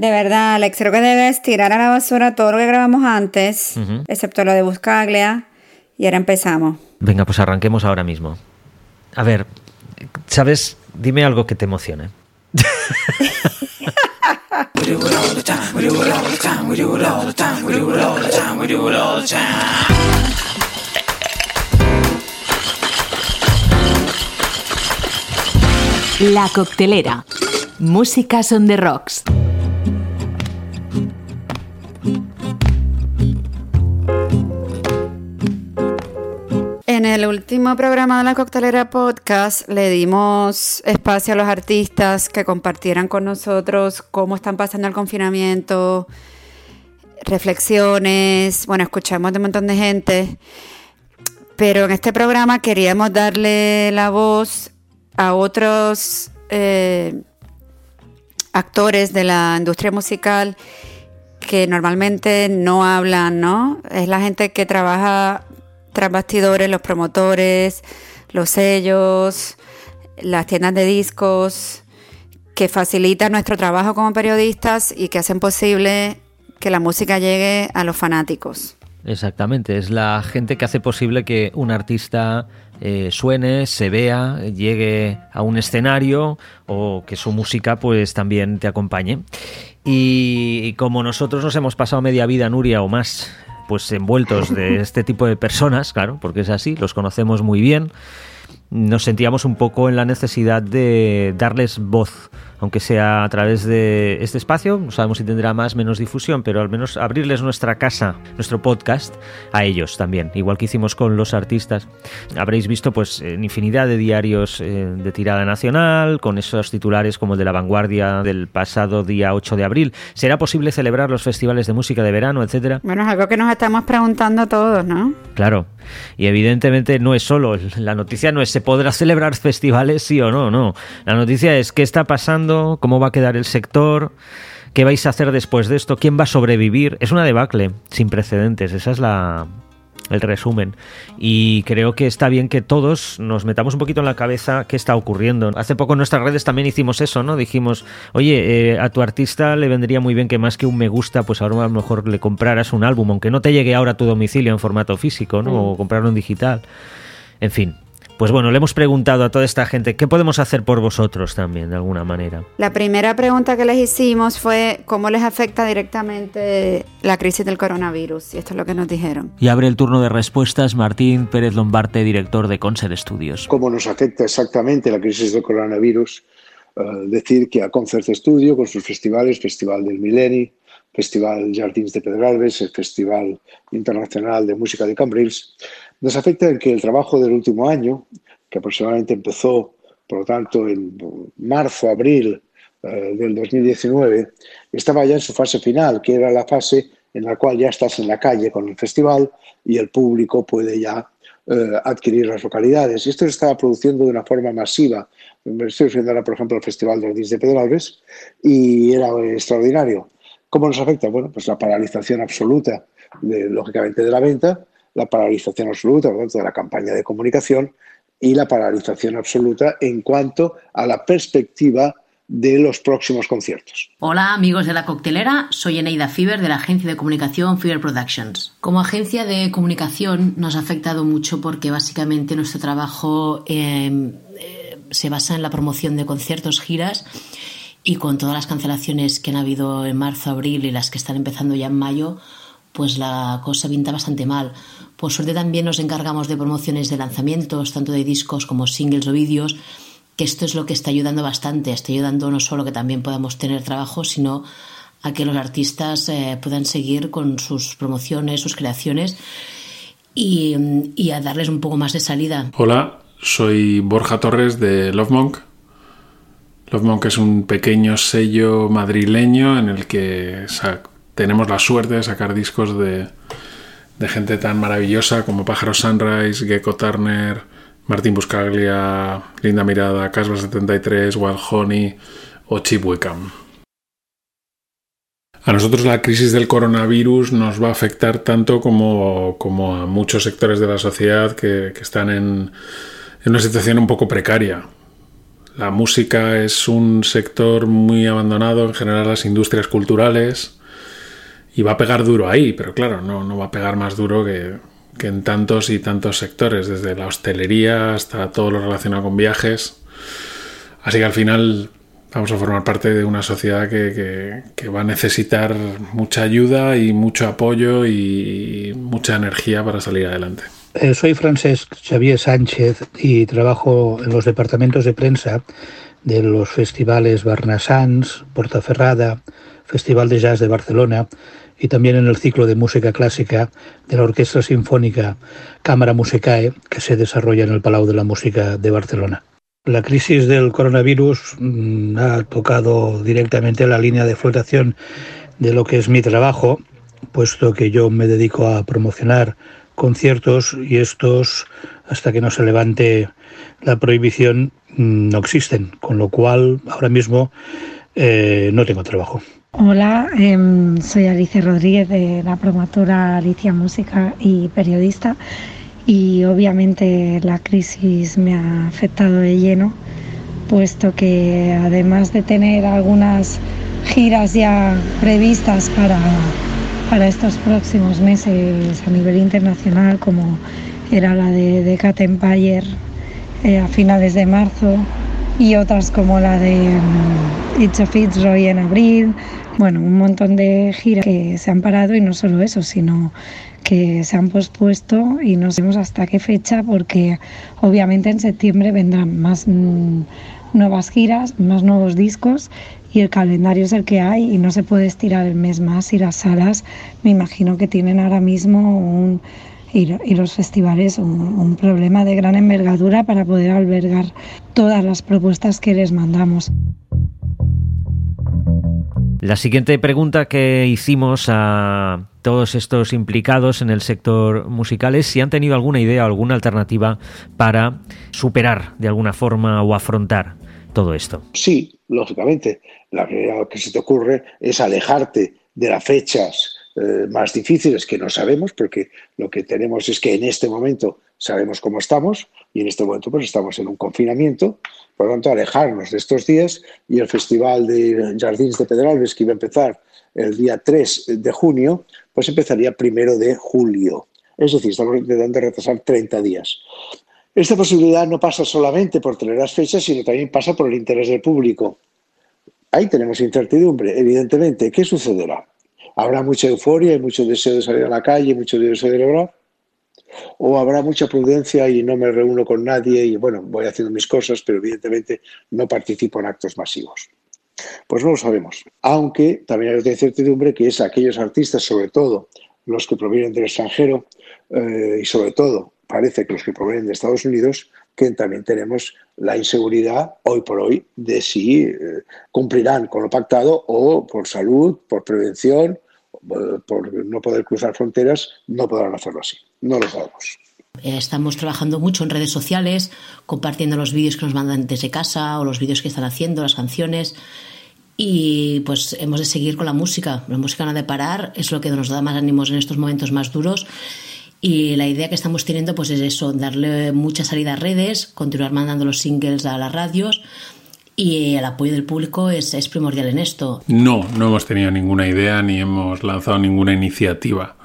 De verdad, Alex, creo que debes tirar a la basura todo lo que grabamos antes, excepto lo de Buscaglia, y ahora empezamos. Venga, pues arranquemos ahora mismo. A ver, ¿sabes? Dime algo que te emocione. La coctelera. Música son the rocks. En el último programa de la Coctelera Podcast le dimos espacio a los artistas que compartieran con nosotros cómo están pasando el confinamiento, reflexiones, bueno, escuchamos de un montón de gente, pero en este programa queríamos darle la voz a otros eh, actores de la industria musical que normalmente no hablan, ¿no? Es la gente que trabaja tras bastidores, los promotores, los sellos, las tiendas de discos, que facilitan nuestro trabajo como periodistas y que hacen posible que la música llegue a los fanáticos. Exactamente, es la gente que hace posible que un artista eh, suene, se vea, llegue a un escenario o que su música pues también te acompañe. y como nosotros nos hemos pasado media vida, Nuria, o más, pues envueltos de este tipo de personas, claro, porque es así, los conocemos muy bien, nos sentíamos un poco en la necesidad de darles voz aunque sea a través de este espacio, no sabemos si tendrá más, menos difusión, pero al menos abrirles nuestra casa, nuestro podcast, a ellos también, igual que hicimos con los artistas. Habréis visto pues en infinidad de diarios eh, de tirada nacional, con esos titulares como el de la vanguardia del pasado día 8 de abril. ¿Será posible celebrar los festivales de música de verano, etcétera? Bueno, es algo que nos estamos preguntando todos, ¿no? Claro. Y evidentemente no es solo, la noticia no es se podrá celebrar festivales sí o no, no. La noticia es qué está pasando, cómo va a quedar el sector, qué vais a hacer después de esto, quién va a sobrevivir. Es una debacle sin precedentes, esa es la, el resumen. Y creo que está bien que todos nos metamos un poquito en la cabeza qué está ocurriendo. Hace poco en nuestras redes también hicimos eso, ¿no? Dijimos, oye, eh, a tu artista le vendría muy bien que más que un me gusta, pues ahora a lo mejor le compraras un álbum, aunque no te llegue ahora a tu domicilio en formato físico, ¿no? O comprarlo en digital. En fin, pues bueno, le hemos preguntado a toda esta gente, ¿qué podemos hacer por vosotros también, de alguna manera? La primera pregunta que les hicimos fue cómo les afecta directamente la crisis del coronavirus, y esto es lo que nos dijeron. Y abre el turno de respuestas Martín Pérez Lombarte, director de Concert Studios. ¿Cómo nos afecta exactamente la crisis del coronavirus? Uh, decir que a Concert Studio, con sus festivales, Festival del Mileni, Festival Jardins de Pedralbes, el Festival Internacional de Música de Cambrils, nos afecta en que el trabajo del último año, que aproximadamente empezó, por lo tanto, en marzo, abril eh, del 2019, estaba ya en su fase final, que era la fase en la cual ya estás en la calle con el festival y el público puede ya eh, adquirir las localidades. Y esto se estaba produciendo de una forma masiva. Estoy refiriendo ahora, por ejemplo, al Festival de Ordis de Pedralbes y era extraordinario. ¿Cómo nos afecta? Bueno, pues la paralización absoluta, de, lógicamente, de la venta, la paralización absoluta, por tanto, de la campaña de comunicación y la paralización absoluta en cuanto a la perspectiva de los próximos conciertos. Hola amigos de la coctelera, soy Eneida Fiber de la agencia de comunicación Fiber Productions. Como agencia de comunicación nos ha afectado mucho porque básicamente nuestro trabajo em, eh, se basa en la promoción de conciertos, giras y con todas las cancelaciones que han habido en marzo, abril y las que están empezando ya en mayo, pues la cosa pinta bastante mal. Por suerte también nos encargamos de promociones de lanzamientos, tanto de discos como singles o vídeos, que esto es lo que está ayudando bastante. Está ayudando no solo que también podamos tener trabajo, sino a que los artistas eh, puedan seguir con sus promociones, sus creaciones y, a darles un poco más de salida. Hola, soy Borja Torres de Love Monk. Love Monk es un pequeño sello madrileño en el que tenemos la suerte de sacar discos de, gente tan maravillosa como Pájaro Sunrise, Gecko Turner, Martín Buscaglia, Linda Mirada, Casba 73, Wild Honey o Chip Wickham. A nosotros la crisis del coronavirus nos va a afectar tanto como, a muchos sectores de la sociedad que, están en, en, una situación un poco precaria. la música es un sector muy abandonado, en general las industrias culturales, y va a pegar duro ahí, pero claro, no, no va a pegar más duro que, que en tantos y tantos sectores, desde la hostelería hasta todo lo relacionado con viajes. Así que al final vamos a formar parte de una sociedad que, que, va a necesitar mucha ayuda y mucho apoyo y mucha energía para salir adelante. Eh, soy Francesc Xavier Sánchez y trabajo en los departamentos de prensa de los festivales Barnasans, Portaferrada, Festival de Jazz de Barcelona y también en el ciclo de música clásica de la Orquesta Sinfónica Cámara Musicae que se desarrolla en el Palau de la Música de Barcelona. La crisis del coronavirus mm, ha tocado directamente la línea de flotación de lo que es mi trabajo, puesto que yo me dedico a promocionar conciertos y estos, hasta que no se levante la prohibición, mm, no existen, con lo cual ahora mismo eh, no tengo trabajo. Hola, em, soy Alicia Rodríguez de la promotora Alicia Música y periodista y obviamente la crisis me ha afectado de lleno, puesto que además de tener algunas giras ya previstas para, para estos próximos meses a nivel internacional, como era la de, de Empire eh, a finales de marzo y otras como la de um, It's a Fitzroy en abril, bueno, un montón de giras que se han parado y no solo eso, sino que se han pospuesto y no sabemos hasta qué fecha porque obviamente en septiembre vendrán más mm, nuevas giras, más nuevos discos y el calendario es el que hay y no se puede estirar el mes más y las salas me imagino que tienen ahora mismo un y, los festivales un, un problema de gran envergadura para poder albergar todas las propuestas que les mandamos. La siguiente pregunta que hicimos a todos estos implicados en el sector musical es si han tenido alguna idea o alguna alternativa para superar de alguna forma o afrontar todo esto. Sí, lógicamente. La que, que se te ocurre es alejarte de las fechas eh, más difíciles que no sabemos, porque lo que tenemos es que en este momento sabemos cómo estamos y en este momento pues estamos en un confinamiento, por lo tanto alejarnos de estos días y el Festival de Jardins de Pedralbes que iba a empezar el día 3 de junio, pues empezaría primero de julio. Es decir, estamos intentando retrasar 30 días. Esta posibilidad no pasa solamente por tener las fechas, sino también pasa por el interés del público. Ahí tenemos incertidumbre, evidentemente. ¿Qué sucederá? Habrá mucha euforia y mucho deseo de salir a la calle, mucho deseo de celebrar, o habrá mucha prudencia y no me reúno con nadie y bueno, voy haciendo mis cosas, pero evidentemente no participo en actos masivos. Pues no lo sabemos, aunque también hay otra incertidumbre que es aquellos artistas, sobre todo los que provienen del extranjero eh, y sobre todo parece que los que provienen de Estados Unidos, que también tenemos la inseguridad hoy por hoy de si eh, cumplirán con lo pactado o por salud, por prevención, por no poder cruzar fronteras, no podrán hacerlo así. No lo sabemos. Eh, estamos trabajando mucho en redes sociales, compartiendo los vídeos que nos mandan desde casa o los vídeos que están haciendo, las canciones. Y pues hemos de seguir con la música. La música no ha de parar, es lo que nos da más ánimos en estos momentos más duros. Y la idea que estamos teniendo pues es eso, darle mucha salida a redes, continuar mandando los singles a las radios y el apoyo del público es, primordial en esto. No, no hemos tenido ninguna idea ni hemos lanzado ninguna iniciativa.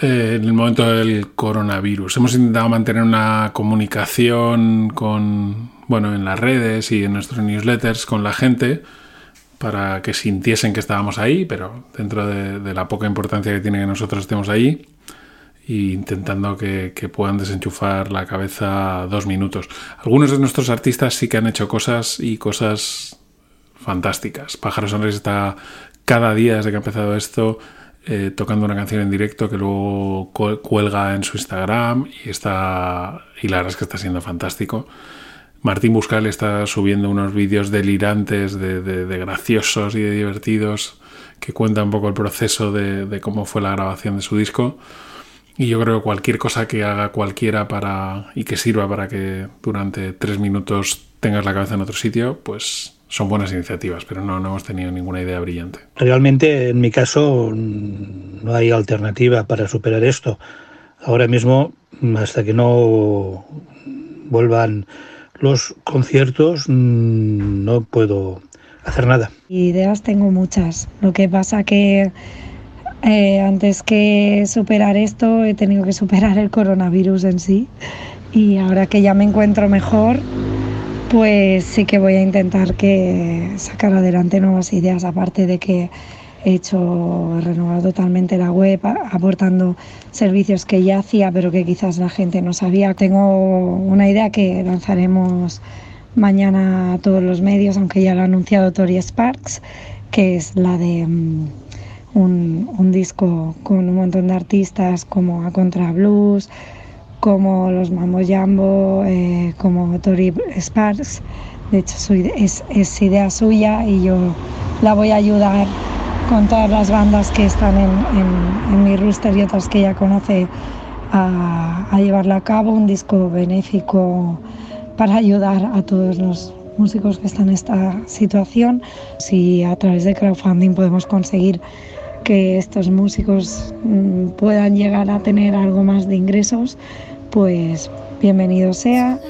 Eh, en el momento del coronavirus. Hemos intentado mantener una comunicación con, bueno, en las redes y en nuestros newsletters con la gente para que sintiesen que estábamos ahí, pero dentro de, de la poca importancia que tiene que nosotros estemos ahí e intentando que, puedan desenchufar la cabeza dos minutos. Algunos de nuestros artistas sí que han hecho cosas y cosas fantásticas. Pájaros Sonres está cada día desde que ha empezado esto eh, tocando una canción en directo que luego cuelga en su Instagram y está y la verdad es que está siendo fantástico. Martín Buscal está subiendo unos vídeos delirantes, de, graciosos y de divertidos que cuentan un poco el proceso de cómo fue la grabación de su disco. Y yo creo que cualquier cosa que haga cualquiera para y que sirva para que durante tres minutos tengas la cabeza en otro sitio, pues son buenas iniciativas, pero no, no hemos tenido ninguna idea brillante. Realmente, en mi caso, no hay alternativa para superar esto. Ahora mismo, hasta que no vuelvan los conciertos mm, no puedo hacer nada. Ideas tengo muchas. Lo que pasa que eh, antes que superar esto he tenido que superar el coronavirus en sí. Y ahora que ya me encuentro mejor pues sí que voy a intentar que sacar adelante nuevas ideas. Aparte de que he hecho renovado totalmente la web aportando servicios que ya hacía pero que quizás la gente no sabía. Tengo una idea que lanzaremos mañana a todos los medios aunque ya lo ha anunciado Tori Sparks que es la de mm, un, disco con un montón de artistas como A Contra Blues, como los Mambo Jambo, eh, como Tori Sparks. De hecho, es, es, idea suya y yo la voy a ayudar con todas las bandas que están en, en, mi roster y otras que ella conoce a, a llevarla a cabo. Un disco benéfico para ayudar a todos los músicos que están en esta situación. Si a través de crowdfunding podemos conseguir que estos músicos mm, puedan llegar a tener algo más de ingresos, pues bienvenido sea.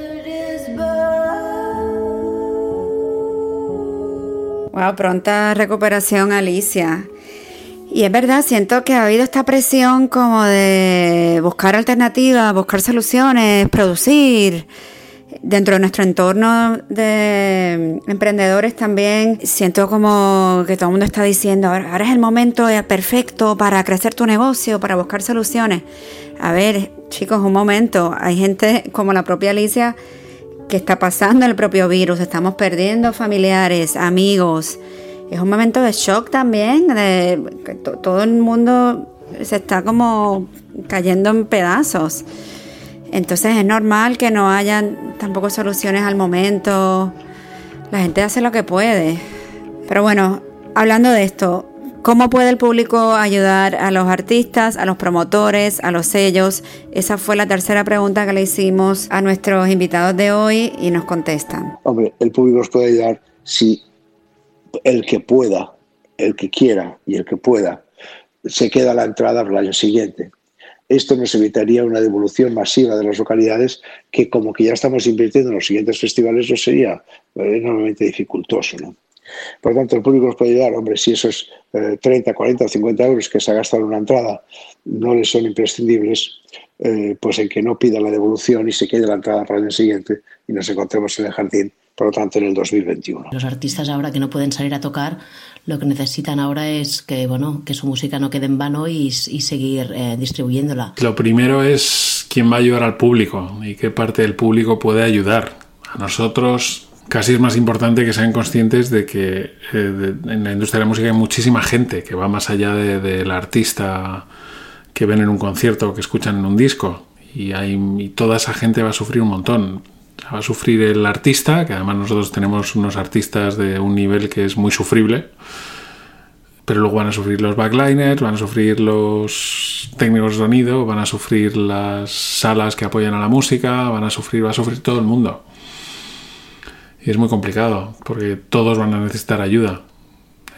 Wow, pronta recuperación, Alicia. Y es verdad, siento que ha habido esta presión como de buscar alternativas, buscar soluciones, producir dentro de nuestro entorno de emprendedores también siento como que todo el mundo está diciendo, ahora, es el momento perfecto para crecer tu negocio, para buscar soluciones. A ver, chicos, un momento, hay gente como la propia Alicia que está pasando el propio virus, estamos perdiendo familiares, amigos. Es un momento de shock también, de que todo el mundo se está como cayendo en pedazos. Entonces es normal que no hayan tampoco soluciones al momento. La gente hace lo que puede. Pero bueno, hablando de esto, ¿cómo puede el público ayudar a los artistas, a los promotores, a los sellos? Esa fue la tercera pregunta que le hicimos a nuestros invitados de hoy y nos contestan. Hombre, el público nos puede ayudar si el que pueda, el que quiera y el que pueda se queda a la entrada para el año siguiente. Esto nos evitaría una devolución masiva de las localidades que como que ya estamos invirtiendo en los siguientes festivales no sería eh, enormemente dificultoso. Por lo tanto, el público nos puede ayudar, hombre, si esos 30, 40 o 50 euros que se ha gastado en una entrada no les son imprescindibles, eh, pues en que no pida la devolución y se quede la entrada para el año siguiente y nos encontremos en el jardín, por lo tanto, en el 2021. Los artistas ahora que no pueden salir a tocar, lo que necesitan ahora es que, bueno, que su música no quede en vano y, seguir eh, distribuyéndola. Lo primero es quién va a ayudar al público y qué parte del público puede ayudar. A nosotros casi es más importante que sean conscientes de que eh, en la industria de la música hay muchísima gente que va más allá del artista que ven en un concierto o que escuchan en un disco. Y, hay, y toda esa gente va a sufrir un montón va a sufrir el artista, que además nosotros tenemos unos artistas de un nivel que es muy sufrible, pero luego van a sufrir los backliners, van a sufrir los técnicos de sonido, van a sufrir las salas que apoyan a la música, van a sufrir, va a sufrir todo el mundo. Y es muy complicado, porque todos van a necesitar ayuda.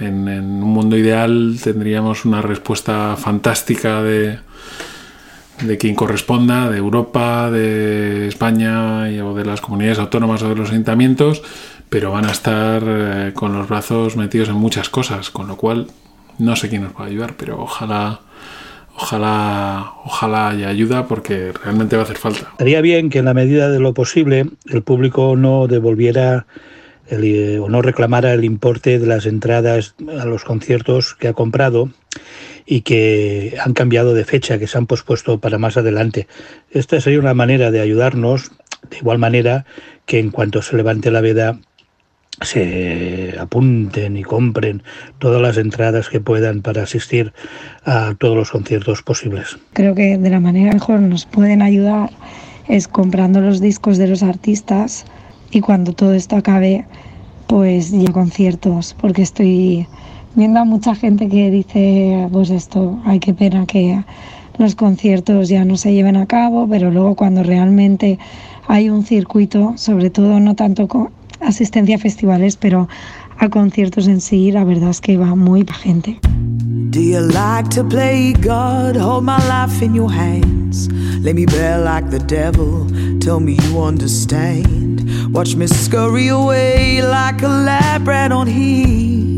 En, en un mundo ideal tendríamos una respuesta fantástica de, de quien corresponda, de Europa, de España o de las comunidades autónomas o de los ayuntamientos, pero van a estar eh, con los brazos metidos en muchas cosas, con lo cual no sé quién nos va a ayudar, pero ojalá ojalá ojalá haya ayuda porque realmente va a hacer falta. Estaría bien que en la medida de lo posible el público no devolviera eh, o no reclamara el importe de las entradas a los conciertos que ha comprado y que han cambiado de fecha, que se han pospuesto para más adelante. Esta sería una manera de ayudarnos, de igual manera que en cuanto se levante la veda se apunten y compren todas las entradas que puedan para asistir a todos los conciertos posibles. Creo que de la manera mejor nos pueden ayudar es comprando los discos de los artistas y cuando todo esto acabe, pues ya conciertos, porque estoy viendo a mucha gente que dice, pues esto, hay que pena que los conciertos ya no se lleven a cabo, pero luego cuando realmente hay un circuito, sobre todo no tanto con asistencia a festivales, pero a conciertos en sí, la verdad es que va muy pa gente. Do you like to play God? Hold my life in your hands. Let me bear like the devil. Tell me you understand. Watch me scurry away like a on heat.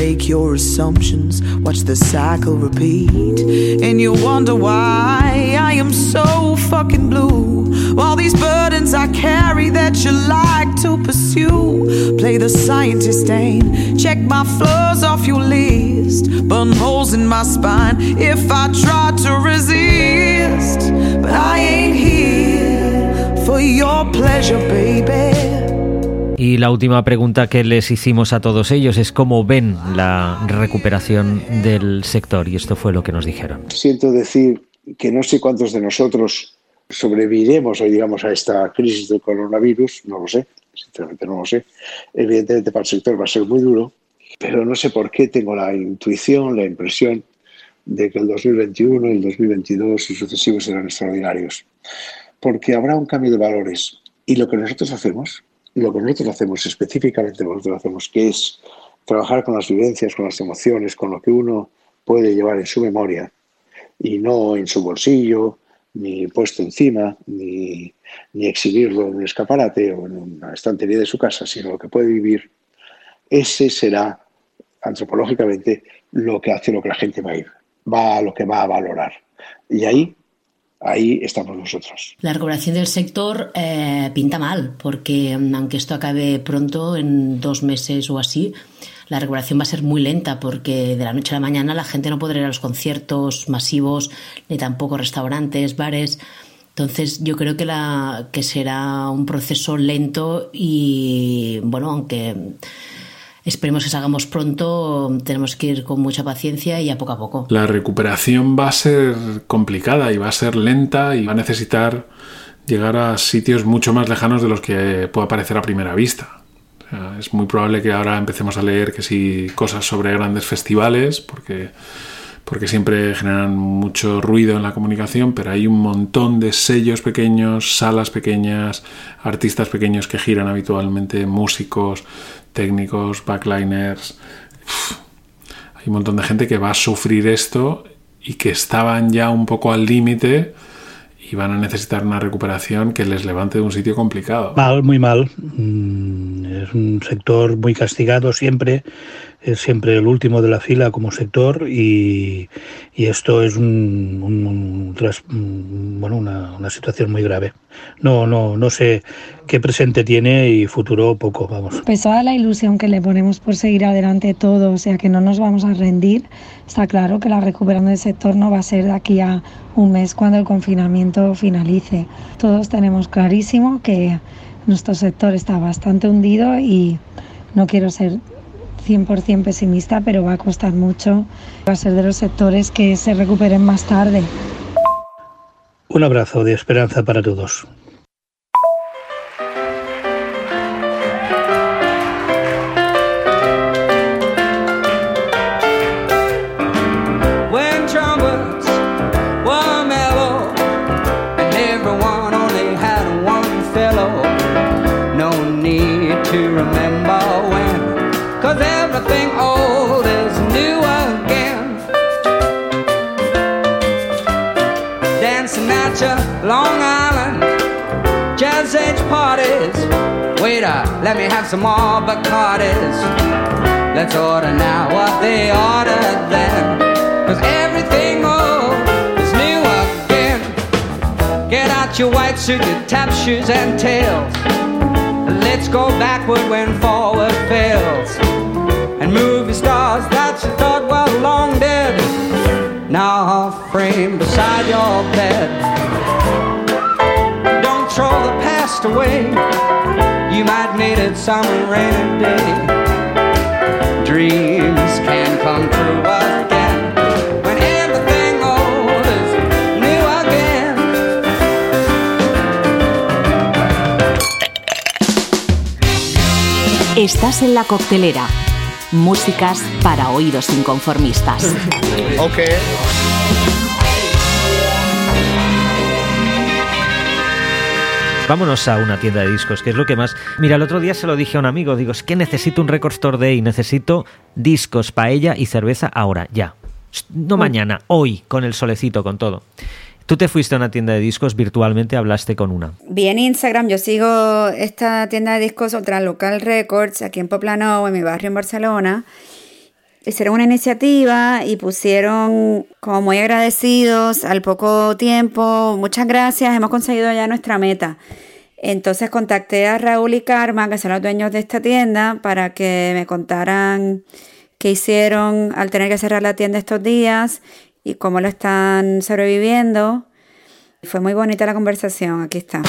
Make your assumptions, watch the cycle repeat. And you wonder why I am so fucking blue. All these burdens I carry that you like to pursue. Play the scientist aim, check my flaws off your list. Burn holes in my spine if I try to resist. But I ain't here for your pleasure, baby. Y la última pregunta que les hicimos a todos ellos es cómo ven la recuperación del sector y esto fue lo que nos dijeron. Siento decir que no sé cuántos de nosotros sobreviviremos hoy, digamos, a esta crisis del coronavirus, no lo sé, sinceramente no lo sé. Evidentemente para el sector va a ser muy duro, pero no sé por qué tengo la intuición, la impresión de que el 2021, el 2022 y sucesivos serán extraordinarios, porque habrá un cambio de valores y lo que nosotros hacemos lo que nosotros hacemos, específicamente que nosotros hacemos, que es trabajar con las vivencias, con las emociones, con lo que uno puede llevar en su memoria y no en su bolsillo, ni puesto encima, ni, ni exhibirlo en un escaparate o en una estantería de su casa, sino lo que puede vivir, ese será antropológicamente lo que hace lo que la gente va a ir, va a lo que va a valorar. Y ahí ahí estamos nosotros. La recuperación del sector eh, pinta mal, porque mm, aunque esto acabe pronto, en dos meses o así, la recuperación va a ser muy lenta, porque de la noche a la mañana la gente no podrá ir a los conciertos masivos, ni tampoco restaurantes, bares. Entonces yo creo que, la, que será un proceso lento y, bueno, aunque Esperemos que salgamos pronto, tenemos que ir con mucha paciencia y a poco a poco. La recuperación va a ser complicada y va a ser lenta y va a necesitar llegar a sitios mucho más lejanos de los que pueda parecer a primera vista. es muy probable que ahora empecemos a leer que sí cosas sobre grandes festivales, porque, porque siempre generan mucho ruido en la comunicación, pero hay un montón de sellos pequeños, salas pequeñas, artistas pequeños que giran habitualmente, músicos, técnicos, backliners. hay un montón de gente que va a sufrir esto y que estaban ya un poco al límite y van a necesitar una recuperación que les levante de un sitio complicado. Mal, muy mal. Mm, es un sector muy castigado siempre es siempre el último de la fila como sector y, esto es un, bueno, una, situación muy grave. No, no, no sé qué presente tiene y futuro poco, vamos. Pues toda la ilusión que le ponemos por seguir adelante todo, o sea que no nos vamos a rendir, está claro que la recuperación del sector no va a ser de aquí a un mes cuando el confinamiento finalice. Todos tenemos clarísimo que nuestro sector está bastante hundido y no quiero ser 100% pesimista, pero va a costar mucho. Va a ser de los sectores que se recuperen más tarde. Un abrazo de esperanza para todos. Let me have some more Bacardis. Let's order now what they ordered then. Cause everything old is new again. Get out your white suit, your tap shoes and tails. Let's go backward when forward fails. And movie stars that you thought were long dead. Now framed beside your bed. Don't throw the past away. Some rainy day. Dreams can come true again. When everything old is new again. Estás en la coctelera. Músicas para oídos inconformistas. okay. Vámonos a una tienda de discos, que es lo que más... Mira, el otro día se lo dije a un amigo, digo, es que necesito un Record Store Day, necesito discos, paella y cerveza ahora, ya. No mañana, hoy, con el solecito, con todo. Tú te fuiste a una tienda de discos, virtualmente hablaste con una. Vi en Instagram, yo sigo esta tienda de discos, otra Local Records, aquí en Poplano, en mi barrio en Barcelona. Hicieron una iniciativa y pusieron como muy agradecidos al poco tiempo, muchas gracias, hemos conseguido ya nuestra meta. Entonces contacté a Raúl y Karma, que son los dueños de esta tienda, para que me contaran qué hicieron al tener que cerrar la tienda estos días y cómo lo están sobreviviendo. Fue muy bonita la conversación, aquí está.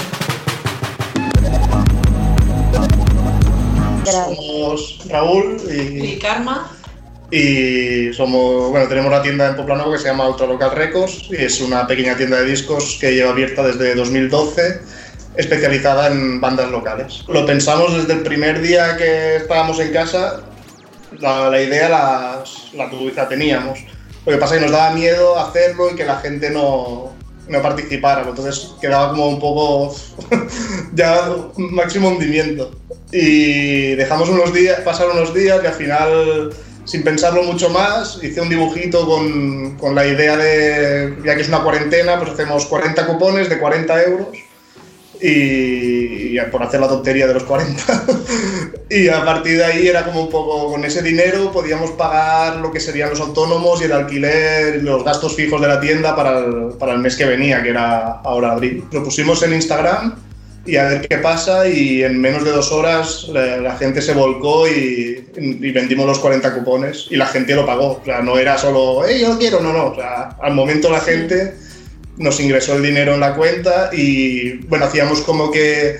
Somos Raúl y, y Karma. Y somos, bueno, tenemos la tienda en Poplano que se llama Ultra Local Records y es una pequeña tienda de discos que lleva abierta desde 2012 especializada en bandas locales. Lo pensamos desde el primer día que estábamos en casa, la, la idea la, la, la, teníamos. Lo que pasa es que nos daba miedo hacerlo y que la gente no, no participara, entonces quedaba como un poco ya máximo hundimiento. Y dejamos unos días, pasaron unos días y al final, sin pensarlo mucho más, hice un dibujito con, con la idea de, ya que es una cuarentena, pues hacemos 40 cupones de 40 euros y, por hacer la tontería de los 40. y a partir de ahí era como un poco, con ese dinero podíamos pagar lo que serían los autónomos y el alquiler los gastos fijos de la tienda para el, para el mes que venía, que era ahora abril. Lo pusimos en Instagram y a ver qué pasa y en menos de dos horas la, la gente se volcó y, y, vendimos los 40 cupones y la gente lo pagó. O sea, no era solo, hey, yo quiero, no, no. O sea, al momento la gente nos ingresó el dinero en la cuenta y bueno, hacíamos como que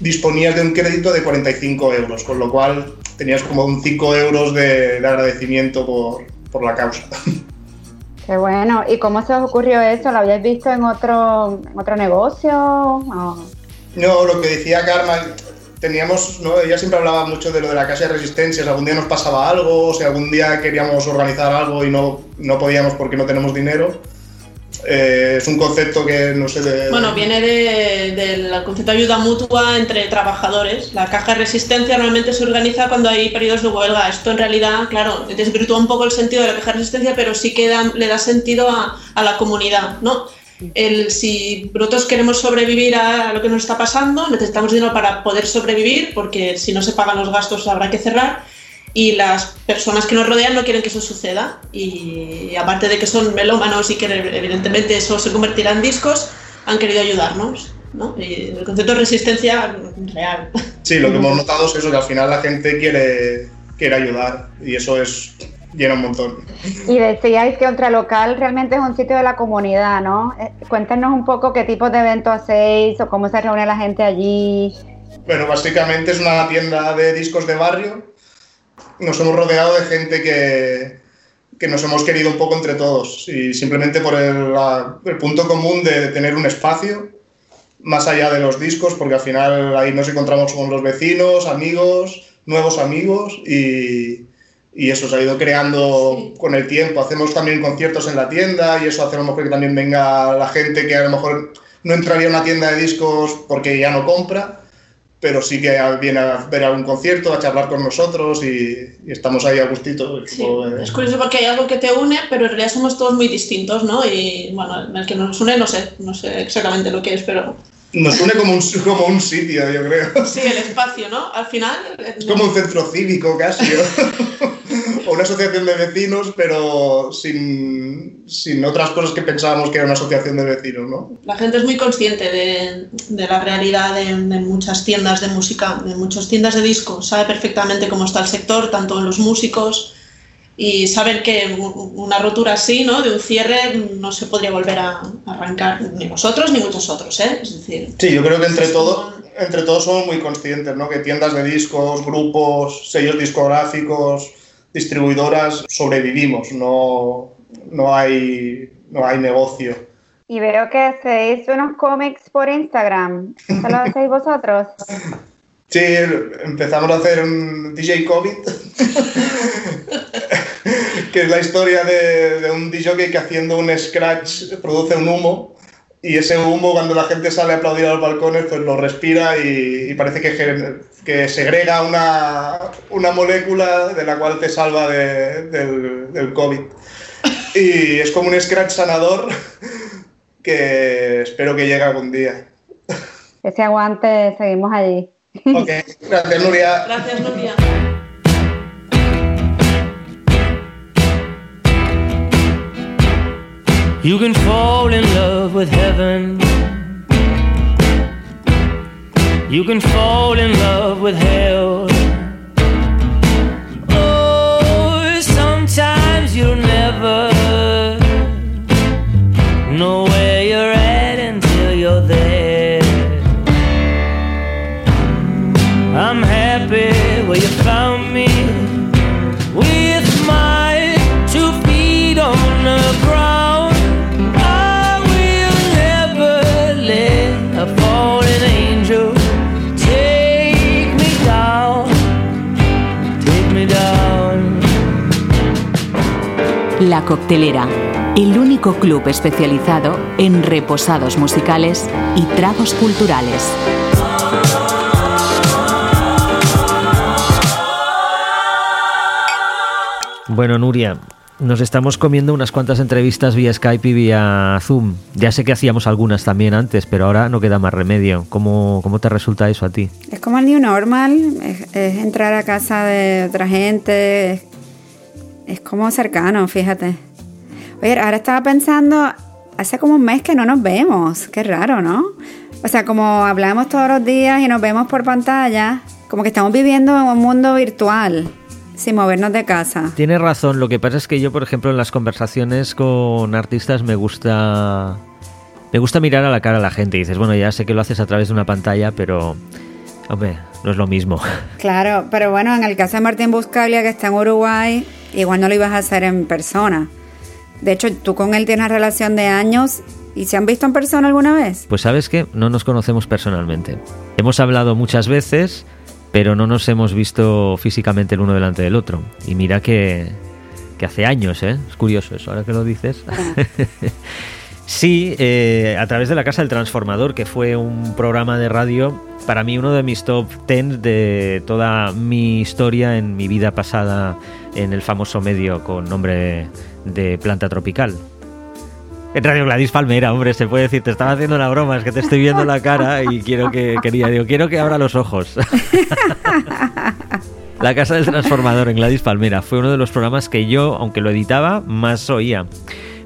disponías de un crédito de 45 euros, con lo cual tenías como un 5 euros de, de agradecimiento por, por, la causa. Qué bueno. ¿Y cómo se os ocurrió eso? ¿Lo habíais visto en otro, en otro negocio? ¿O? No, lo que decía Karma, teníamos, ¿no? ella siempre hablaba mucho de lo de la casa de resistencia, si algún día nos pasaba algo, o si algún día queríamos organizar algo y no, no podíamos porque no tenemos dinero eh, es un concepto que no sé de... Bueno, viene del de, concepto de ayuda mutua entre trabajadores. La caja de resistencia normalmente se organiza cuando hay periodos de huelga. Esto en realidad, claro, desvirtúa un poco el sentido de la caja de resistencia, pero sí que le da sentido a, la comunidad, ¿no? El, si nosotros queremos sobrevivir a lo que nos está pasando, necesitamos dinero para poder sobrevivir, porque si no se pagan los gastos habrá que cerrar y las personas que nos rodean no quieren que eso suceda y aparte de que son melómanos y que evidentemente eso se convertirá en discos, han querido ayudarnos. ¿no? Y el concepto de resistencia real. Sí, lo que hemos notado es eso, que al final la gente quiere, quiere ayudar y eso es llena un montón. Y decíais que Local realmente es un sitio de la comunidad, ¿no? Eh, cuéntenos un poco qué tipo de eventos hacéis o cómo se reúne la gente allí. Bueno, básicamente es una tienda de discos de barrio nos hemos rodeado de gente que, que nos hemos querido un poco entre todos y simplemente por el, la, el, punto común de tener un espacio más allá de los discos, porque al final ahí nos encontramos con los vecinos, amigos, nuevos amigos y, y eso se ha ido creando sí. con el tiempo. Hacemos también conciertos en la tienda y eso hace a lo mejor que también venga la gente que a lo mejor no entraría a una tienda de discos porque ya no compra pero sí que viene a ver algún concierto, a charlar con nosotros y, y estamos ahí a gustito. Sí, es curioso porque hay algo que te une, pero en realidad somos todos muy distintos, ¿no? Y bueno, el que nos une no sé, no sé exactamente lo que es, pero... Nos une como un, como un sitio, yo creo. Sí, el espacio, ¿no? Al final... Es como un centro cívico casi, o una asociación de vecinos, pero sin, sin otras cosas que pensábamos que era una asociación de vecinos, ¿no? La gente es muy consciente de, de la realidad de, de, muchas tiendas de música, de muchas tiendas de discos. Sabe perfectamente cómo está el sector, tanto los músicos, y saben que una rotura así, ¿no? De un cierre no se podría volver a arrancar ni nosotros ni muchos otros, ¿eh? Es decir... Sí, yo creo que entre todos entre todos somos muy conscientes, ¿no? Que tiendas de discos, grupos, sellos discográficos, distribuidoras sobrevivimos, no, no, hay, no hay negocio. Y veo que hacéis unos cómics por Instagram. ¿Eso lo hacéis vosotros? Sí, empezamos a hacer un DJ COVID, que es la historia de, de un DJ que haciendo un scratch produce un humo y ese humo cuando la gente sale a aplaudir a los balcones pues lo respira y, y parece que, que, segrega una, una, molécula de la cual te salva de, del, del, COVID. Y es como un scratch sanador que espero que llegue algún día. Ese aguante, seguimos allí. Ok, gracias Nuria. Gracias, Nuria. You can fall in love with heaven. You can fall in love with hell. Coctelera, el único club especializado en reposados musicales y tragos culturales. Bueno, Nuria, nos estamos comiendo unas cuantas entrevistas vía Skype y vía Zoom. Ya sé que hacíamos algunas también antes, pero ahora no queda más remedio. ¿Cómo, cómo te resulta eso a ti? Es como el new normal, es, es entrar a casa de otra gente, es, es como cercano, fíjate. Oye, ahora estaba pensando, hace como un mes que no nos vemos, qué raro, ¿no? O sea, como hablamos todos los días y nos vemos por pantalla, como que estamos viviendo en un mundo virtual, sin movernos de casa. Tienes razón, lo que pasa es que yo, por ejemplo, en las conversaciones con artistas me gusta... Me gusta mirar a la cara a la gente y dices, bueno, ya sé que lo haces a través de una pantalla, pero... Hombre, no es lo mismo. Claro, pero bueno, en el caso de Martín Buscaglia, que está en Uruguay, igual no lo ibas a hacer en persona. De hecho, tú con él tienes relación de años y se han visto en persona alguna vez. Pues sabes que no nos conocemos personalmente. Hemos hablado muchas veces, pero no nos hemos visto físicamente el uno delante del otro. Y mira que, que hace años, ¿eh? Es curioso eso, ahora que lo dices. sí, eh, a través de la Casa del Transformador, que fue un programa de radio, para mí uno de mis top 10 de toda mi historia en mi vida pasada en el famoso medio con nombre de planta tropical. En Radio Gladys Palmera, hombre, se puede decir, te estaba haciendo una broma, es que te estoy viendo la cara y quiero que, quería, digo, quiero que abra los ojos. La Casa del Transformador en Gladys Palmera fue uno de los programas que yo, aunque lo editaba, más oía.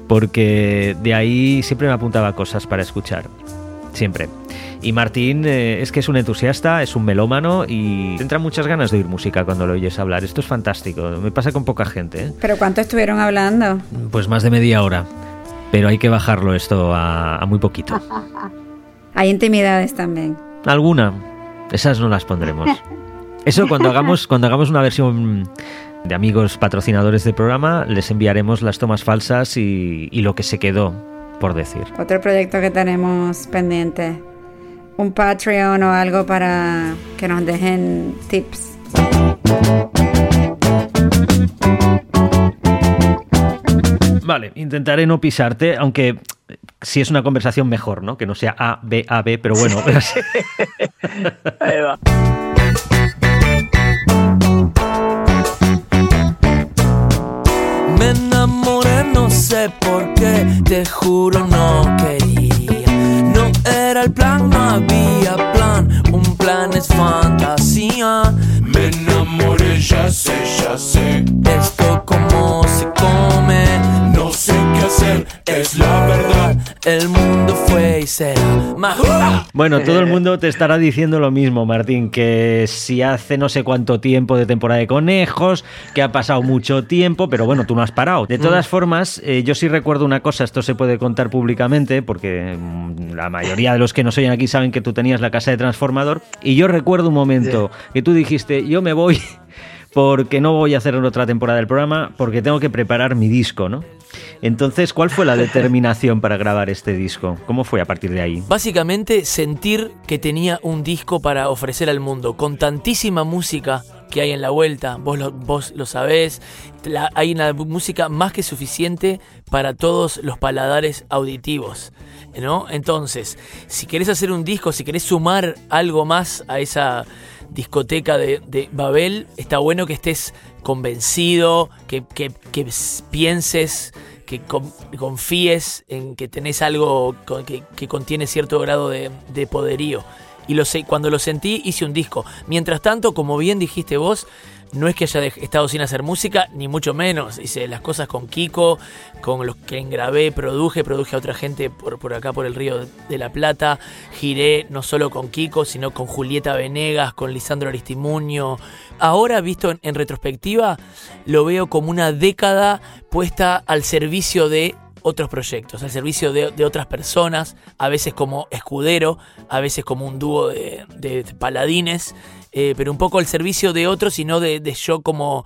Porque de ahí siempre me apuntaba cosas para escuchar. Siempre. Y Martín eh, es que es un entusiasta, es un melómano y te entran muchas ganas de oír música cuando lo oyes hablar. Esto es fantástico. Me pasa con poca gente. ¿eh? ¿Pero cuánto estuvieron hablando? Pues más de media hora. Pero hay que bajarlo esto a, a muy poquito. Hay intimidades también. Alguna. Esas no las pondremos. Eso cuando hagamos, cuando hagamos una versión de amigos patrocinadores del programa, les enviaremos las tomas falsas y, y lo que se quedó, por decir. Otro proyecto que tenemos pendiente. Un Patreon o algo para que nos dejen tips. Vale, intentaré no pisarte, aunque si es una conversación mejor, ¿no? Que no sea A, B, A, B, pero bueno. Pero sí. Ahí va. Sé por qué, te juro no quería. No era el plan, no había plan, un plan es fantasía. Me enamoré, ya sé, ya sé. Esto como se come, no sé qué hacer, es la verdad. El mundo fue y será más. Bueno, todo el mundo te estará diciendo lo mismo, Martín, que si hace no sé cuánto tiempo de temporada de conejos, que ha pasado mucho tiempo, pero bueno, tú no has parado. De todas formas, eh, yo sí recuerdo una cosa, esto se puede contar públicamente, porque mm, la mayoría de los que nos oyen aquí saben que tú tenías la casa de transformador, y yo recuerdo un momento que tú dijiste, yo me voy porque no voy a hacer otra temporada del programa, porque tengo que preparar mi disco, ¿no? Entonces, ¿cuál fue la determinación para grabar este disco? ¿Cómo fue a partir de ahí? Básicamente sentir que tenía un disco para ofrecer al mundo, con tantísima música que hay en la vuelta, vos lo, vos lo sabés, la- hay una música más que suficiente para todos los paladares auditivos. ¿no? Entonces, si querés hacer un disco, si querés sumar algo más a esa discoteca de, de Babel, está bueno que estés convencido, que, que- que pienses que confíes en que tenés algo que, que contiene cierto grado de, de poderío. Y lo cuando lo sentí hice un disco. Mientras tanto, como bien dijiste vos, no es que haya estado sin hacer música, ni mucho menos. Hice las cosas con Kiko, con los que grabé, produje, produje a otra gente por, por acá, por el Río de la Plata. Giré no solo con Kiko, sino con Julieta Venegas, con Lisandro Aristimuño. Ahora, visto en, retrospectiva, lo veo como una década puesta al servicio de otros proyectos, al servicio de, otras personas, a veces como escudero, a veces como un dúo de, de paladines, eh, pero un poco al servicio de otros y no de, yo como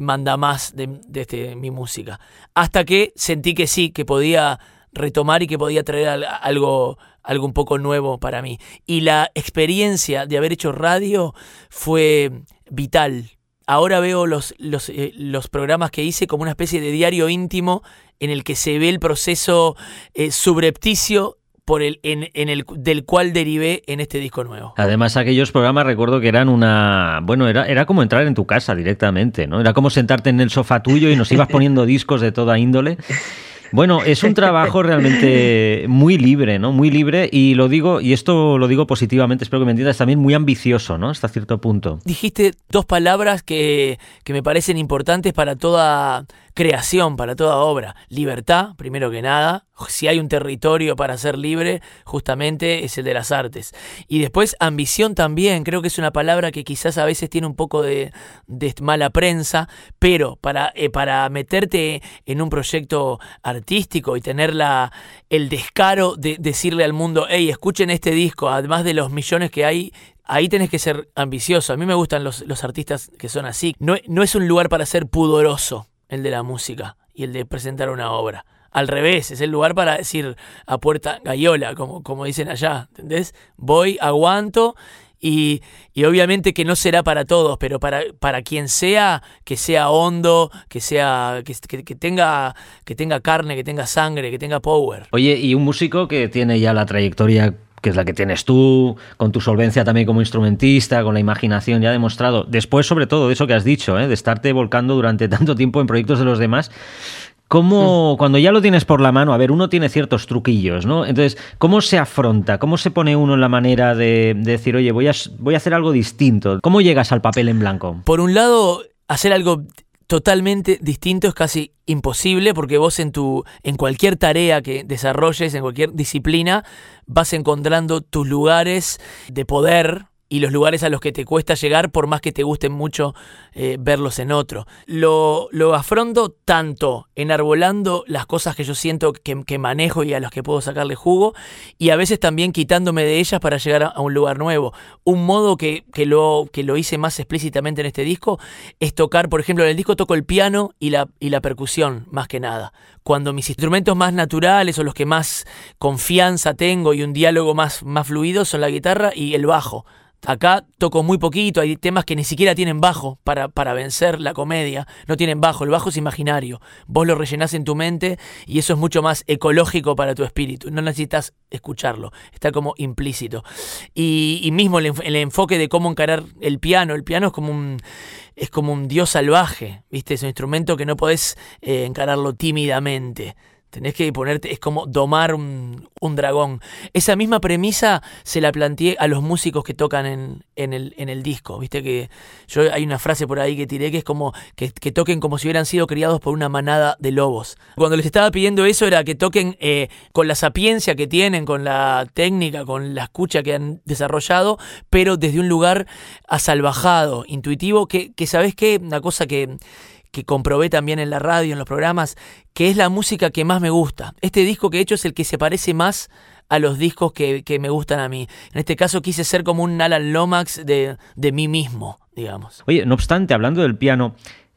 manda más de, este, mi música. Hasta que sentí que sí, que podía retomar y que podía traer algo, algo un poco nuevo para mí. Y la experiencia de haber hecho radio fue vital. Ahora veo los, los, eh, los programas que hice como una especie de diario íntimo en el que se ve el proceso eh, subrepticio por el, en, el, del cual derivé en este disco nuevo. Además, aquellos programas recuerdo que eran una. Bueno, era, era como entrar en tu casa directamente, ¿no? Era como sentarte en el sofá tuyo y nos ibas poniendo discos de toda índole. Bueno, es un trabajo realmente muy libre, ¿no? Muy libre y lo digo, y esto lo digo positivamente, espero que me entiendas, también muy ambicioso, ¿no? Hasta cierto punto. Dijiste dos palabras que, que me parecen importantes para toda creación, para toda obra. Libertad, primero que nada. Si hay un territorio para ser libre, justamente es el de las artes. Y después ambición también, creo que es una palabra que quizás a veces tiene un poco de, mala prensa, pero para, eh, para meterte en un proyecto artístico y tener la, el descaro de decirle al mundo, hey, escuchen este disco, además de los millones que hay, ahí tenés que ser ambicioso. A mí me gustan los, los artistas que son así. No, no, es un lugar para ser pudoroso el de la música y el de presentar una obra. Al revés, es el lugar para decir a puerta gallola, como, como dicen allá, ¿entendés? Voy, aguanto y, y, obviamente que no será para todos, pero para, para quien sea, que sea hondo, que sea que, que, tenga que tenga carne, que tenga sangre, que tenga power. Oye, y un músico que tiene ya la trayectoria que es la que tienes tú, con tu solvencia también como instrumentista, con la imaginación ya demostrado. Después, sobre todo, de eso que has dicho, ¿eh? de estarte volcando durante tanto tiempo en proyectos de los demás. ¿Cómo, mm. cuando ya lo tienes por la mano, a ver, uno tiene ciertos truquillos, ¿no? Entonces, ¿cómo se afronta? ¿Cómo se pone uno en la manera de, de decir, oye, voy a, voy a hacer algo distinto? ¿Cómo llegas al papel en blanco? Por un lado, hacer algo totalmente distinto es casi imposible porque vos en tu en cualquier tarea que desarrolles, en cualquier disciplina, vas encontrando tus lugares de poder y los lugares a los que te cuesta llegar por más que te gusten mucho eh, verlos en otro. Lo, lo, afronto tanto enarbolando las cosas que yo siento que, manejo y a las que puedo sacarle jugo y a veces también quitándome de ellas para llegar a, un lugar nuevo. Un modo que, que, lo, que lo hice más explícitamente en este disco es tocar, por ejemplo, en el disco toco el piano y la, y la percusión más que nada. Cuando mis instrumentos más naturales o los que más confianza tengo y un diálogo más, más fluido son la guitarra y el bajo. Acá toco muy poquito, hay temas que ni siquiera tienen bajo para, para, vencer la comedia, no tienen bajo, el bajo es imaginario, vos lo rellenás en tu mente y eso es mucho más ecológico para tu espíritu, no necesitas escucharlo, está como implícito. Y, mismo el, enfoque de cómo encarar el piano, el piano es como un, es como un dios salvaje, ¿viste? Es un instrumento que no podés eh, encararlo tímidamente. Tenés que ponerte, es como domar un, dragón. Esa misma premisa se la planteé a los músicos que tocan en, en, el, en el disco. Viste que yo hay una frase por ahí que tiré que es como que, toquen como si hubieran sido criados por una manada de lobos. Cuando les estaba pidiendo eso era que toquen eh, con la sapiencia que tienen, con la técnica, con la escucha que han desarrollado, pero desde un lugar asalvajado, intuitivo, que, que sabes qué, una cosa que que comprobé también en la radio, en los programas, que es la música que más me gusta. Este disco que he hecho es el que se parece más a los discos que, me gustan a mí. En este caso quise ser como un Alan Lomax de, de mí mismo, digamos. Oye, no obstante, hablando del piano,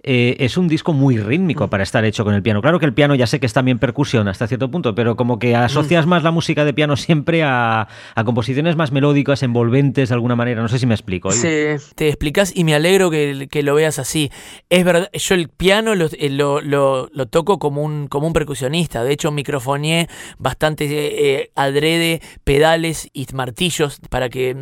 eh, es un disco muy rítmico mm. para estar hecho con el piano. Claro que el piano ya sé que es también percusión hasta cierto punto, pero como que asocias mm. más la música de piano siempre a, composiciones más melódicas, envolventes de alguna manera. No sé si me explico. Sí, te explicas y me alegro que, lo veas así. Es verdad, yo el piano lo, eh, lo, toco como un, como un percusionista. De hecho, microfoneé bastante eh, adrede pedales y martillos para que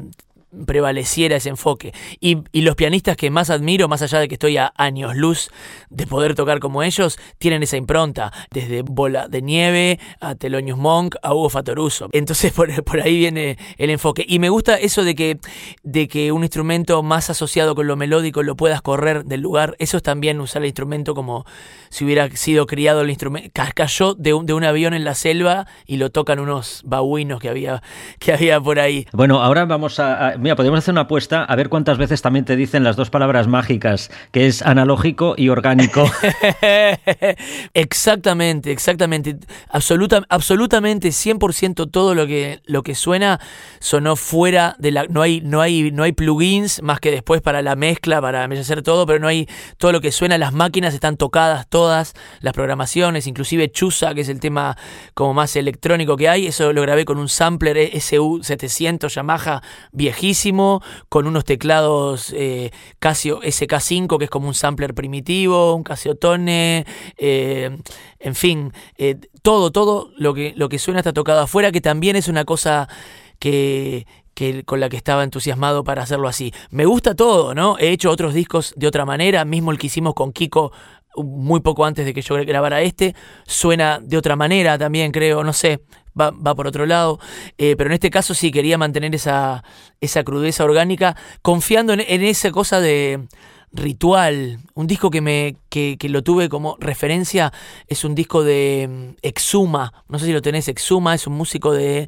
prevaleciera ese enfoque. Y, y, los pianistas que más admiro, más allá de que estoy a años luz de poder tocar como ellos, tienen esa impronta, desde Bola de Nieve a Thelonious Monk a Hugo Fatoruso. Entonces por, por, ahí viene el enfoque. Y me gusta eso de que, de que un instrumento más asociado con lo melódico lo puedas correr del lugar. Eso es también usar el instrumento como si hubiera sido criado el instrumento. Cayó de un, de un avión en la selva y lo tocan unos babuinos que había, que había por ahí. Bueno, ahora vamos a Mira, podemos hacer una apuesta a ver cuántas veces también te dicen las dos palabras mágicas, que es analógico y orgánico. exactamente, exactamente. Absoluta, absolutamente 100% todo lo que, lo que suena sonó fuera de la... No hay, no, hay, no hay plugins más que después para la mezcla, para hacer todo, pero no hay todo lo que suena. Las máquinas están tocadas todas, las programaciones, inclusive Chusa, que es el tema como más electrónico que hay. Eso lo grabé con un sampler SU700 Yamaha viejísimo con unos teclados eh, Casio SK5, que es como un sampler primitivo, un Casio Tone, eh, en fin, eh, todo, todo lo que, lo que suena está tocado afuera, que también es una cosa que, que con la que estaba entusiasmado para hacerlo así. Me gusta todo, ¿no? He hecho otros discos de otra manera, mismo el que hicimos con Kiko muy poco antes de que yo grabara este, suena de otra manera también, creo, no sé, va, va por otro lado, eh, pero en este caso sí quería mantener esa, esa crudeza orgánica, confiando en, esa cosa de ritual, un disco que me que, que, lo tuve como referencia es un disco de mm, Exuma, no sé si lo tenés, Exuma es un músico de,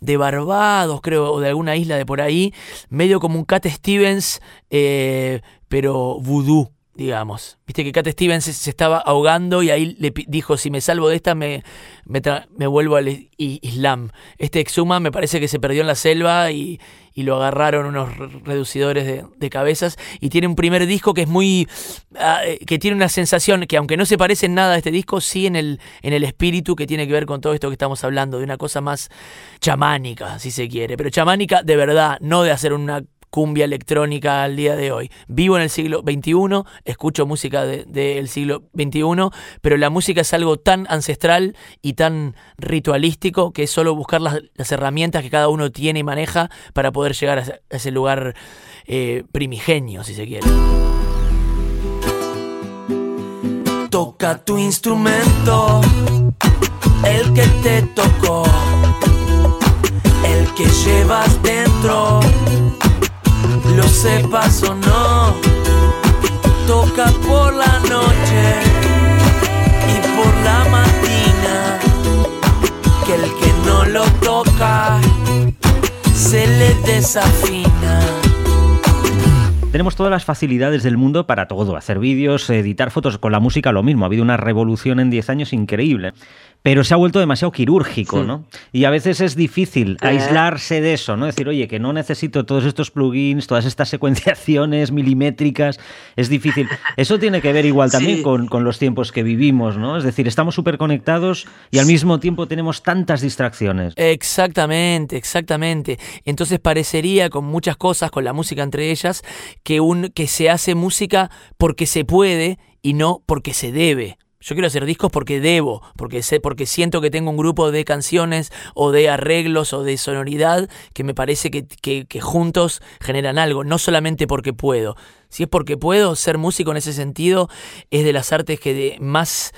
de Barbados, creo, o de alguna isla de por ahí, medio como un Cat Stevens, eh, pero voodoo digamos. Viste que Cat Stevens se, estaba ahogando y ahí le dijo, si me salvo de esta me, me, vuelvo al Islam. Este Exuma me parece que se perdió en la selva y, y lo agarraron unos reducidores de, de, cabezas y tiene un primer disco que es muy... Ah, eh, que tiene una sensación que aunque no se parece en nada a este disco, sí en el, en el espíritu que tiene que ver con todo esto que estamos hablando, de una cosa más chamánica, si se quiere, pero chamánica de verdad, no de hacer una cumbia electrónica al día de hoy. Vivo en el siglo XXI, escucho música del siglo XXI, pero la música es algo tan ancestral y tan ritualístico que es solo buscar las, herramientas que cada uno tiene y maneja para poder llegar a ese, lugar eh, primigenio, si se quiere. Toca tu instrumento, el que te tocó, el que llevas dentro lo sepas o no, toca por la noche y por la mañana, que el que no lo toca se le desafina. Tenemos todas las facilidades del mundo para todo, hacer vídeos, editar fotos, con la música lo mismo, ha habido una revolución en 10 años increíble pero se ha vuelto demasiado quirúrgico, ¿no? Y a veces es difícil eh. aislarse de eso, ¿no? Decir, oye, que no necesito todos estos plugins, todas estas secuenciaciones milimétricas, es difícil. Eso tiene que ver igual también con, con, los tiempos que vivimos, ¿no? Es decir, estamos súper conectados y al mismo tiempo tenemos tantas distracciones. Exactamente, exactamente. Entonces parecería con muchas cosas, con la música entre ellas, que, un, que se hace música porque se puede y no porque se debe. Yo quiero hacer discos porque debo, porque sé, porque siento que tengo un grupo de canciones o de arreglos o de sonoridad que me parece que, que, juntos generan algo, no solamente porque puedo. Si es porque puedo, ser músico en ese sentido es de las artes que de más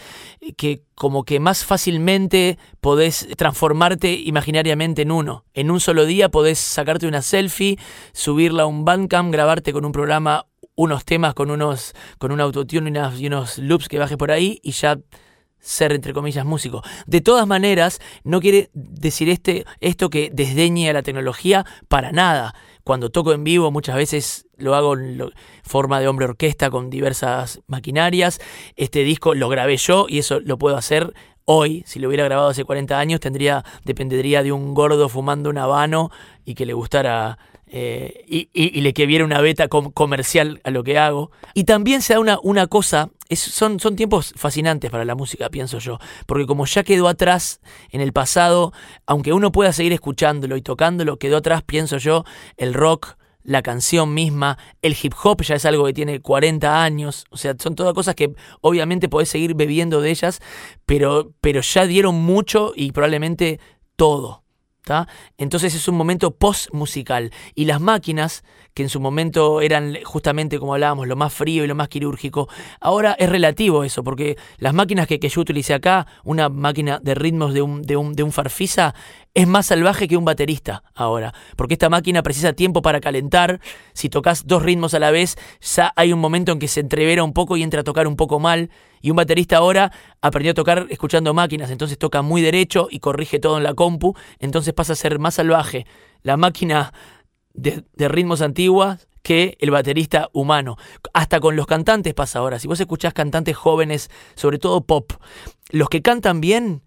que como que más fácilmente podés transformarte imaginariamente en uno. En un solo día podés sacarte una selfie, subirla a un Bandcamp, grabarte con un programa unos temas con unos con un autotune y, unos loops que baje por ahí y ya ser entre comillas músico. De todas maneras, no quiere decir este, esto que desdeñe a la tecnología para nada. Cuando toco en vivo muchas veces lo hago en forma de hombre orquesta con diversas maquinarias. Este disco lo grabé yo y eso lo puedo hacer hoy. Si lo hubiera grabado hace 40 años tendría dependería de un gordo fumando un habano y que le gustara eh, y, le que viera una beta comercial a lo que hago. Y también se da una, una cosa, son, son tiempos fascinantes para la música, pienso yo, porque como ya quedó atrás en el pasado, aunque uno pueda seguir escuchándolo y tocándolo, quedó atrás, pienso yo, el rock, la canción misma, el hip hop ya es algo que tiene 40 años, o sea, son todas cosas que obviamente podés seguir bebiendo de ellas, pero, pero ya dieron mucho y probablemente todo Entonces es un momento post-musical. Y las máquinas, que en su momento eran justamente, como hablábamos, lo más frío y lo más quirúrgico, ahora es relativo eso, porque las máquinas que, que yo utilicé acá, una máquina de ritmos de un, de un, de un farfisa, es más salvaje que un baterista ahora, porque esta máquina precisa tiempo para calentar, si tocas dos ritmos a la vez, ya hay un momento en que se entrevera un poco y entra a tocar un poco mal, y un baterista ahora aprendió a tocar escuchando máquinas, entonces toca muy derecho y corrige todo en la compu, entonces pasa a ser más salvaje la máquina de, ritmos antiguas que el baterista humano. Hasta con los cantantes pasa ahora. Si vos escuchás cantantes jóvenes, sobre todo pop, los que cantan bien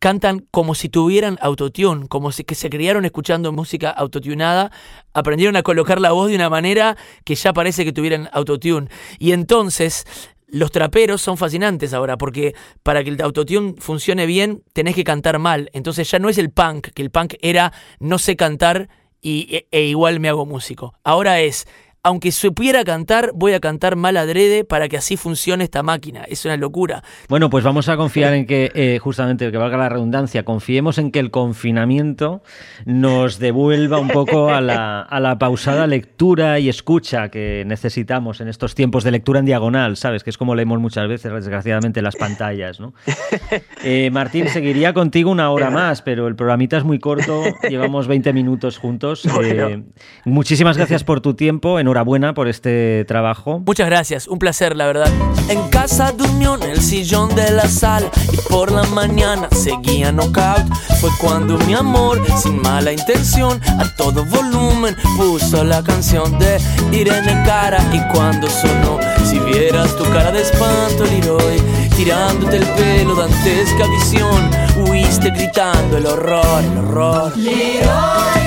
cantan como si tuvieran autotune, como si que se criaron escuchando música autotunada, aprendieron a colocar la voz de una manera que ya parece que tuvieran autotune. Y entonces los traperos son fascinantes ahora, porque para que el autotune funcione bien, tenés que cantar mal. Entonces ya no es el punk, que el punk era no sé cantar y, e, e igual me hago músico. Ahora es aunque supiera cantar, voy a cantar mal adrede para que así funcione esta máquina. Es una locura. Bueno, pues vamos a confiar en que, eh, justamente, que valga la redundancia, confiemos en que el confinamiento nos devuelva un poco a la, a la pausada lectura y escucha que necesitamos en estos tiempos de lectura en diagonal, ¿sabes? Que es como leemos muchas veces, desgraciadamente, las pantallas, ¿no? Eh, Martín, seguiría contigo una hora más, pero el programita es muy corto, llevamos 20 minutos juntos. Eh, muchísimas gracias por tu tiempo enhorabuena por este trabajo. Muchas gracias, un placer, la verdad. En casa durmió en el sillón de la sala y por la mañana seguía knockout. Fue cuando mi amor, sin mala intención, a todo volumen puso la canción de Irene Cara. Y cuando sonó, si vieras tu cara de espanto, Leroy, tirándote el pelo, dantesca visión, huiste gritando el horror, el horror. Leroy,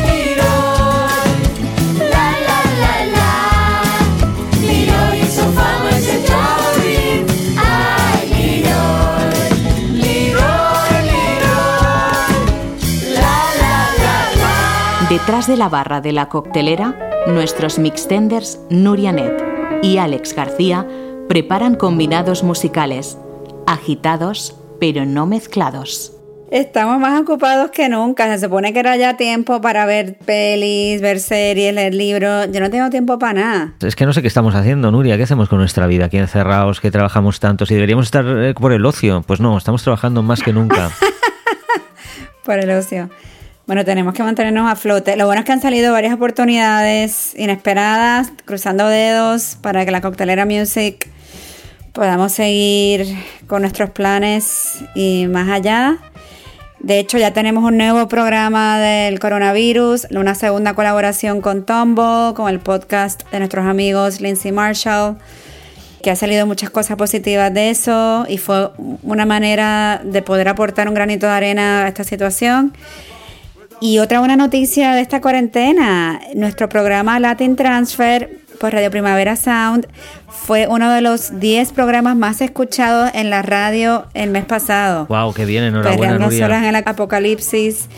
Detrás de la barra de la coctelera, nuestros mixtenders Nuria Net y Alex García preparan combinados musicales, agitados pero no mezclados. Estamos más ocupados que nunca. Se supone que era ya tiempo para ver pelis, ver series, leer libros. Yo no tengo tiempo para nada. Es que no sé qué estamos haciendo, Nuria. ¿Qué hacemos con nuestra vida aquí encerrados, que trabajamos tanto? Si deberíamos estar eh, por el ocio. Pues no, estamos trabajando más que nunca. por el ocio. Bueno, tenemos que mantenernos a flote. Lo bueno es que han salido varias oportunidades inesperadas, cruzando dedos para que la Coctelera Music podamos seguir con nuestros planes y más allá. De hecho, ya tenemos un nuevo programa del coronavirus, una segunda colaboración con Tombo, con el podcast de nuestros amigos Lindsay Marshall, que ha salido muchas cosas positivas de eso y fue una manera de poder aportar un granito de arena a esta situación. Y otra buena noticia de esta cuarentena, nuestro programa Latin Transfer por Radio Primavera Sound fue uno de los 10 programas más escuchados en la radio el mes pasado. Wow, qué bien, enhorabuena horas en el apocalipsis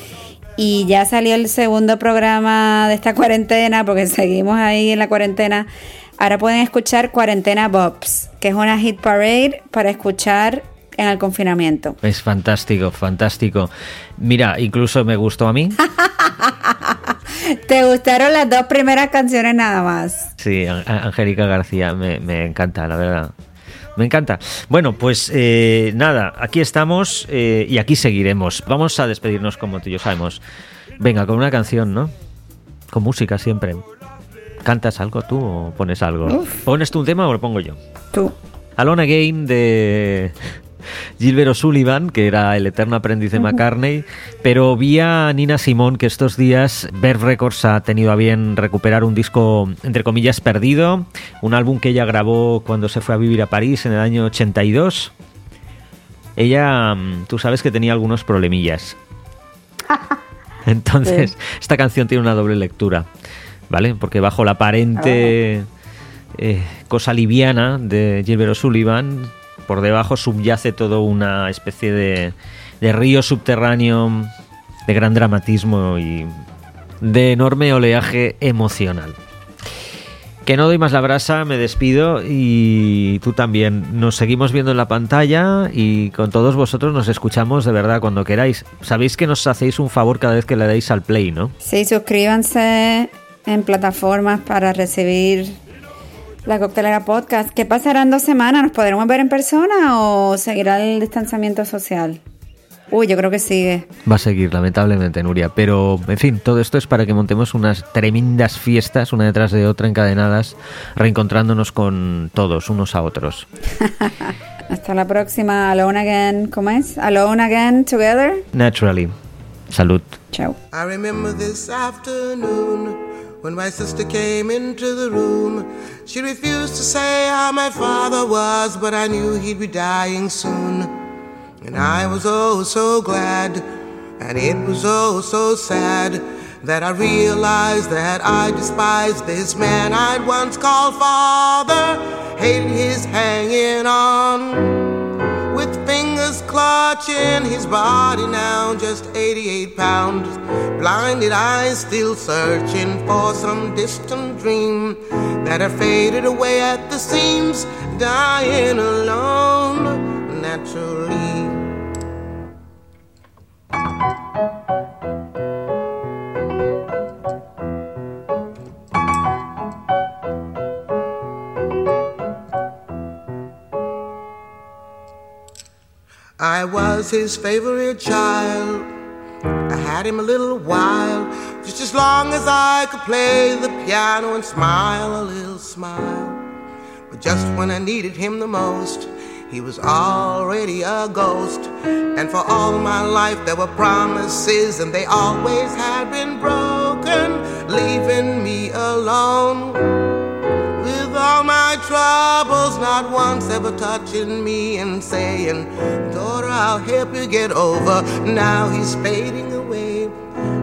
y ya salió el segundo programa de esta cuarentena porque seguimos ahí en la cuarentena. Ahora pueden escuchar Cuarentena Bobs, que es una hit parade para escuchar en el confinamiento. Es fantástico, fantástico. Mira, incluso me gustó a mí. ¿Te gustaron las dos primeras canciones nada más? Sí, Angélica García, me, encanta, la verdad. Me encanta. Bueno, pues eh, nada, aquí estamos eh, y aquí seguiremos. Vamos a despedirnos como tú y yo sabemos. Venga, con una canción, ¿no? Con música siempre. ¿Cantas algo tú o pones algo? ¿Pones tú un tema o lo pongo yo? Tú. Alone Again de, Gilbert O'Sullivan, que era el eterno aprendiz de McCartney, pero vi a Nina Simón que estos días Verve Records ha tenido a bien recuperar un disco, entre comillas, perdido, un álbum que ella grabó cuando se fue a vivir a París en el año 82. Ella, mm, tú sabes que tenía algunos problemillas. Entonces, esta canción tiene una doble lectura, ¿vale? Porque bajo la aparente eh, cosa liviana de Gilbert O'Sullivan por debajo subyace todo una especie de, río subterráneo de gran dramatismo y de enorme oleaje emocional. Que no doy más la brasa, me despido y tú también. Nos seguimos viendo en la pantalla y con todos vosotros nos escuchamos de verdad cuando queráis. Sabéis que nos hacéis un favor cada vez que le dais al play, ¿no? Sí, suscríbanse en plataformas para recibir la Coctelera Podcast. ¿Qué pasará en dos semanas? ¿Nos podremos ver en persona o seguirá el distanciamiento social? Uy, yo creo que sigue. Va a seguir, lamentablemente, Nuria. Pero, en fin, todo esto es para que montemos unas tremendas fiestas, una detrás de otra, encadenadas, reencontrándonos con todos, unos a otros. Hasta la próxima. Alone again. ¿Cómo es? Alone again, together. Naturally. Salud. Chao. I remember this afternoon when my sister came into the room. She refused to say how my father was, but I knew he'd be dying soon. And I was oh so glad, and it was oh so sad that I realized that I despised this man I'd once called father, hated his hanging on. Fingers clutching his body now, just 88 pounds. Blinded eyes still searching for some distant dream that had faded away at the seams, dying alone naturally. I was his favorite child. I had him a little while, just as long as I could play the piano and smile a little smile. But just when I needed him the most, he was already a ghost. And for all my life, there were promises, and they always had been broken, leaving me alone. My troubles, not once ever touching me and saying, Daughter, I'll help you get over. Now he's fading away.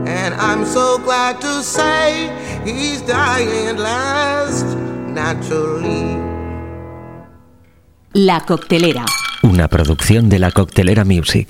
And I'm so glad to say he's dying at last, naturally. La Coctelera. Una producción de la Coctelera Music.